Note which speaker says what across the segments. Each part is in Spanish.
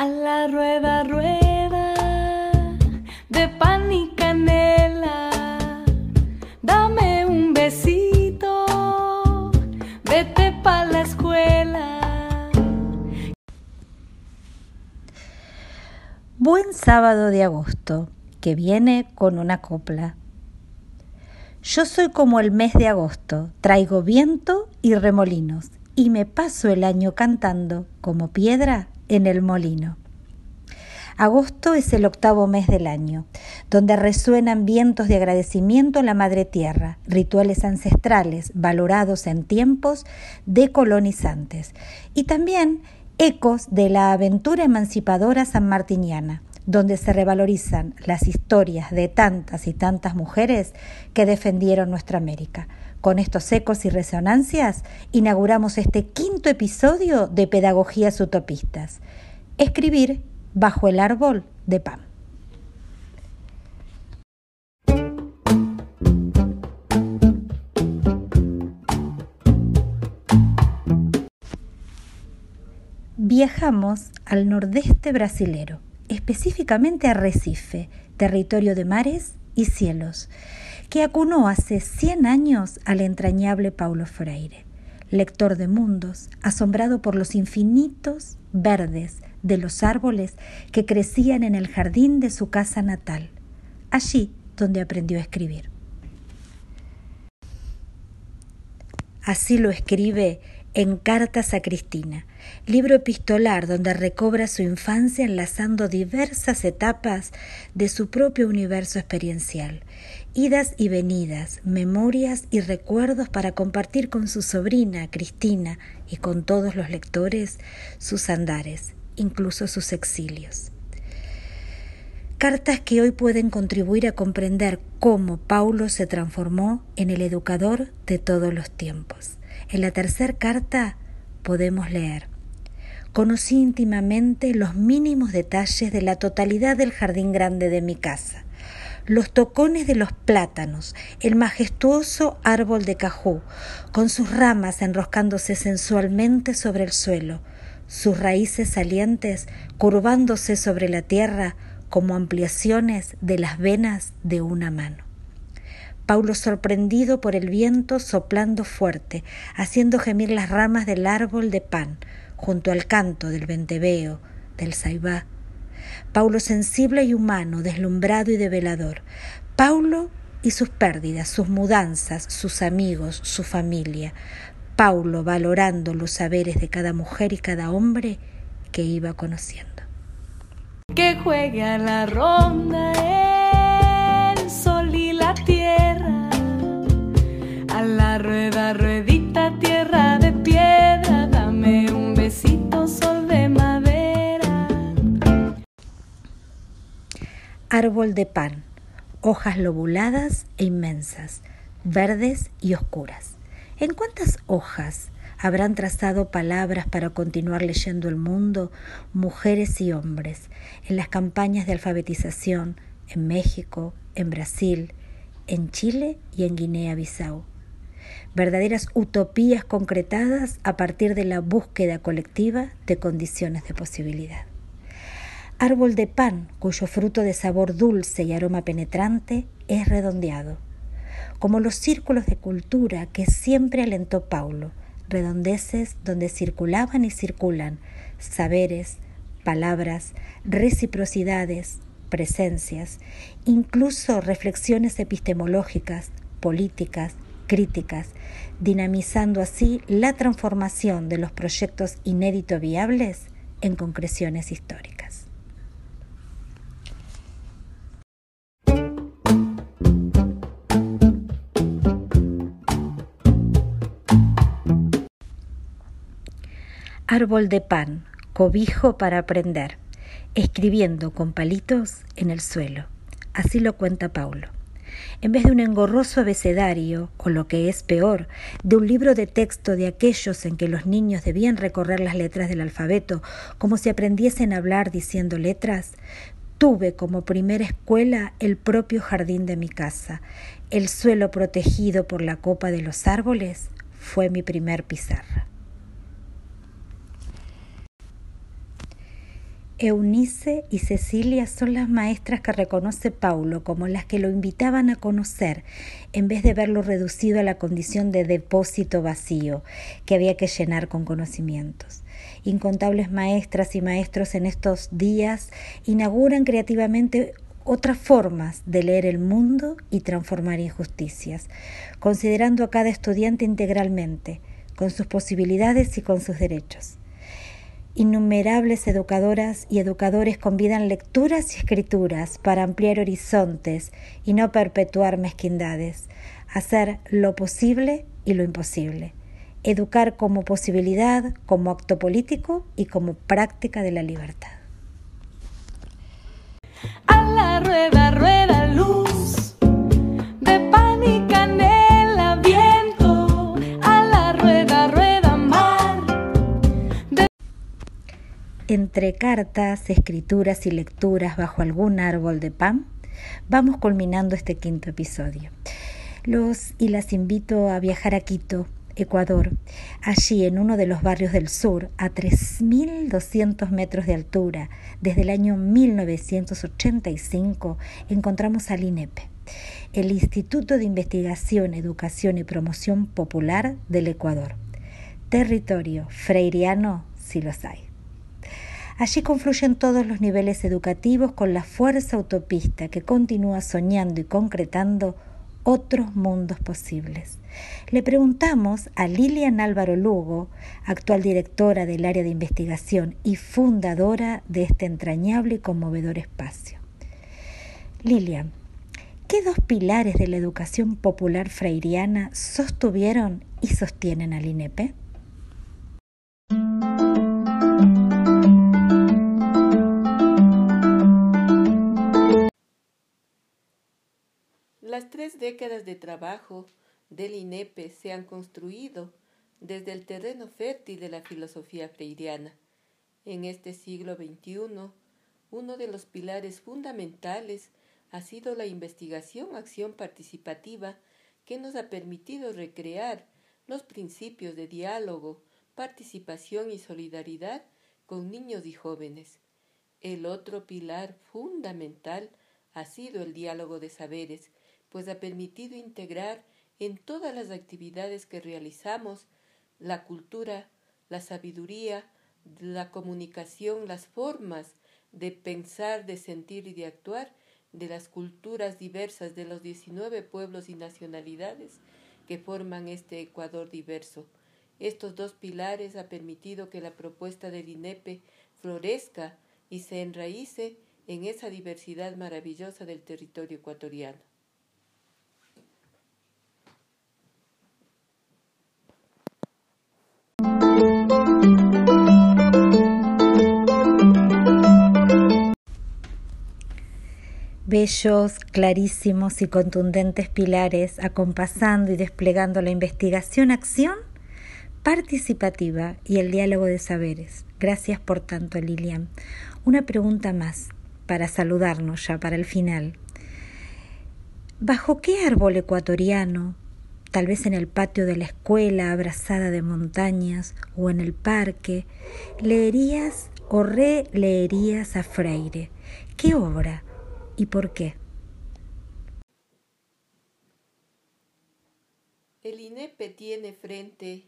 Speaker 1: A la rueda, rueda de pan y canela. Dame un besito, vete pa' la escuela.
Speaker 2: Buen sábado de agosto, que viene con una copla. Yo soy como el mes de agosto, traigo viento y remolinos, y me paso el año cantando como piedra en el molino. Agosto es el octavo mes del año, donde resuenan vientos de agradecimiento a la Madre Tierra, rituales ancestrales valorados en tiempos de colonizantes, y también ecos de la aventura emancipadora sanmartiniana, donde se revalorizan las historias de tantas y tantas mujeres que defendieron nuestra América. Con estos ecos y resonancias inauguramos este quinto episodio de Pedagogías Utopistas. Escribir bajo el árbol de pan. Viajamos al nordeste brasilero específicamente a Recife, territorio de mares y cielos, que acunó hace 100 años al entrañable Paulo Freire, lector de mundos, asombrado por los infinitos verdes de los árboles que crecían en el jardín de su casa natal, allí donde aprendió a escribir. Así lo escribe en Cartas a Cristina, libro epistolar donde recobra su infancia enlazando diversas etapas de su propio universo experiencial, idas y venidas, memorias y recuerdos para compartir con su sobrina Cristina y con todos los lectores sus andares, incluso sus exilios. Cartas que hoy pueden contribuir a comprender cómo Paulo se transformó en el educador de todos los tiempos. En la tercera carta podemos leer, conocí íntimamente los mínimos detalles de la totalidad del jardín grande de mi casa, los tocones de los plátanos, el majestuoso árbol de cajú, con sus ramas enroscándose sensualmente sobre el suelo, sus raíces salientes curvándose sobre la tierra como ampliaciones de las venas de una mano. Paulo sorprendido por el viento soplando fuerte, haciendo gemir las ramas del árbol de pan, junto al canto del venteveo, del saibá. Paulo sensible y humano, deslumbrado y develador. Paulo y sus pérdidas, sus mudanzas, sus amigos, su familia. Paulo valorando los saberes de cada mujer y cada hombre que iba conociendo.
Speaker 1: Que juegue a la ronda el
Speaker 2: Árbol de pan, hojas lobuladas e inmensas, verdes y oscuras. ¿En cuántas hojas habrán trazado palabras para continuar leyendo el mundo mujeres y hombres en las campañas de alfabetización en México, en Brasil, en Chile y en Guinea-Bissau? Verdaderas utopías concretadas a partir de la búsqueda colectiva de condiciones de posibilidad. Árbol de pan cuyo fruto de sabor dulce y aroma penetrante es redondeado como los círculos de cultura que siempre alentó Paulo, redondeces donde circulaban y circulan saberes, palabras, reciprocidades, presencias, incluso reflexiones epistemológicas, políticas, críticas, dinamizando así la transformación de los proyectos inédito viables en concreciones históricas. Árbol de pan, cobijo para aprender, escribiendo con palitos en el suelo. Así lo cuenta Paulo. En vez de un engorroso abecedario, o lo que es peor, de un libro de texto de aquellos en que los niños debían recorrer las letras del alfabeto como si aprendiesen a hablar diciendo letras, tuve como primera escuela el propio jardín de mi casa. El suelo protegido por la copa de los árboles fue mi primer pizarra. Eunice y Cecilia son las maestras que reconoce Paulo como las que lo invitaban a conocer, en vez de verlo reducido a la condición de depósito vacío que había que llenar con conocimientos. Incontables maestras y maestros en estos días inauguran creativamente otras formas de leer el mundo y transformar injusticias, considerando a cada estudiante integralmente, con sus posibilidades y con sus derechos. Innumerables educadoras y educadores convidan lecturas y escrituras para ampliar horizontes y no perpetuar mezquindades, hacer lo posible y lo imposible, educar como posibilidad, como acto político y como práctica de la libertad.
Speaker 1: A la rueda,
Speaker 2: Entre cartas, escrituras y lecturas bajo algún árbol de pan, vamos culminando este quinto episodio. Los y las invito a viajar a Quito, Ecuador. Allí, en uno de los barrios del sur, a 3.200 metros de altura, desde el año 1985, encontramos al INEP, el Instituto de Investigación, Educación y Promoción Popular del Ecuador. Territorio freiriano, si los hay. Allí confluyen todos los niveles educativos con la fuerza autopista que continúa soñando y concretando otros mundos posibles. Le preguntamos a Lilian Álvaro Lugo, actual directora del área de investigación y fundadora de este entrañable y conmovedor espacio. Lilian, ¿qué dos pilares de la educación popular freiriana sostuvieron y sostienen al INEPE?
Speaker 3: Las tres décadas de trabajo del INEPE se han construido desde el terreno fértil de la filosofía freiriana. En este siglo XXI, uno de los pilares fundamentales ha sido la investigación-acción participativa que nos ha permitido recrear los principios de diálogo, participación y solidaridad con niños y jóvenes. El otro pilar fundamental ha sido el diálogo de saberes, pues ha permitido integrar en todas las actividades que realizamos la cultura, la sabiduría, la comunicación, las formas de pensar, de sentir y de actuar de las culturas diversas de los 19 pueblos y nacionalidades que forman este Ecuador diverso. Estos dos pilares han permitido que la propuesta del INEPE florezca y se enraíce en esa diversidad maravillosa del territorio ecuatoriano.
Speaker 2: Bellos, clarísimos y contundentes pilares acompasando y desplegando la investigación-acción participativa y el diálogo de saberes. Gracias por tanto, Lilian. Una pregunta más para saludarnos ya para el final. ¿Bajo qué árbol ecuatoriano, tal vez en el patio de la escuela abrazada de montañas o en el parque, leerías o releerías a Freire? ¿Qué obra? Y por qué?
Speaker 3: El INEPE tiene frente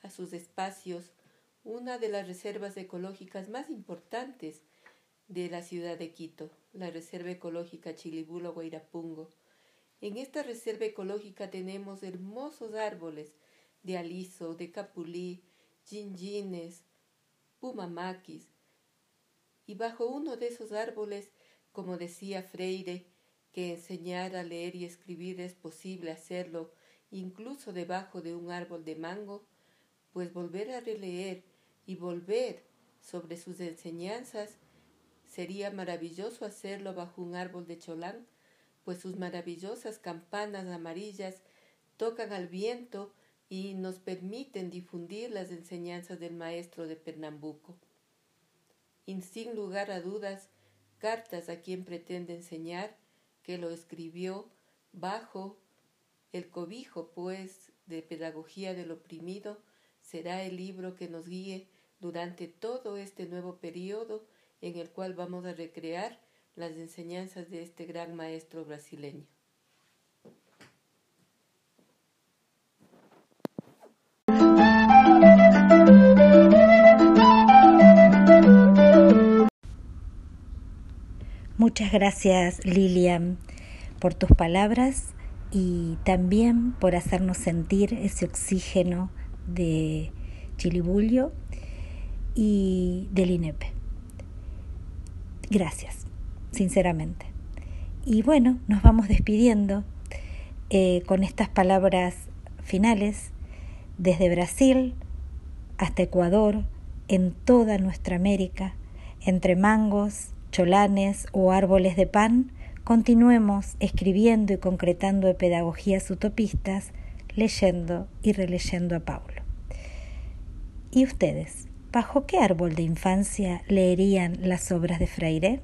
Speaker 3: a sus espacios una de las reservas ecológicas más importantes de la ciudad de Quito, la Reserva Ecológica Chilibulo Guairapungo. En esta reserva ecológica tenemos hermosos árboles de aliso, de capulí, ginjines, pumamaquis, y bajo uno de esos árboles como decía Freire, que enseñar a leer y escribir es posible hacerlo incluso debajo de un árbol de mango, pues volver a releer y volver sobre sus enseñanzas sería maravilloso hacerlo bajo un árbol de cholán, pues sus maravillosas campanas amarillas tocan al viento y nos permiten difundir las enseñanzas del maestro de Pernambuco. Y sin lugar a dudas, cartas a quien pretende enseñar, que lo escribió bajo el cobijo, pues, de pedagogía del oprimido, será el libro que nos guíe durante todo este nuevo periodo en el cual vamos a recrear las enseñanzas de este gran maestro brasileño.
Speaker 2: Muchas gracias Lilian por tus palabras y también por hacernos sentir ese oxígeno de Chilibullo y del INEP. Gracias, sinceramente. Y bueno, nos vamos despidiendo eh, con estas palabras finales desde Brasil hasta Ecuador, en toda nuestra América, entre mangos, cholanes o árboles de pan, continuemos escribiendo y concretando pedagogías utopistas, leyendo y releyendo a Paulo. ¿Y ustedes? ¿Bajo qué árbol de infancia leerían las obras de Freire?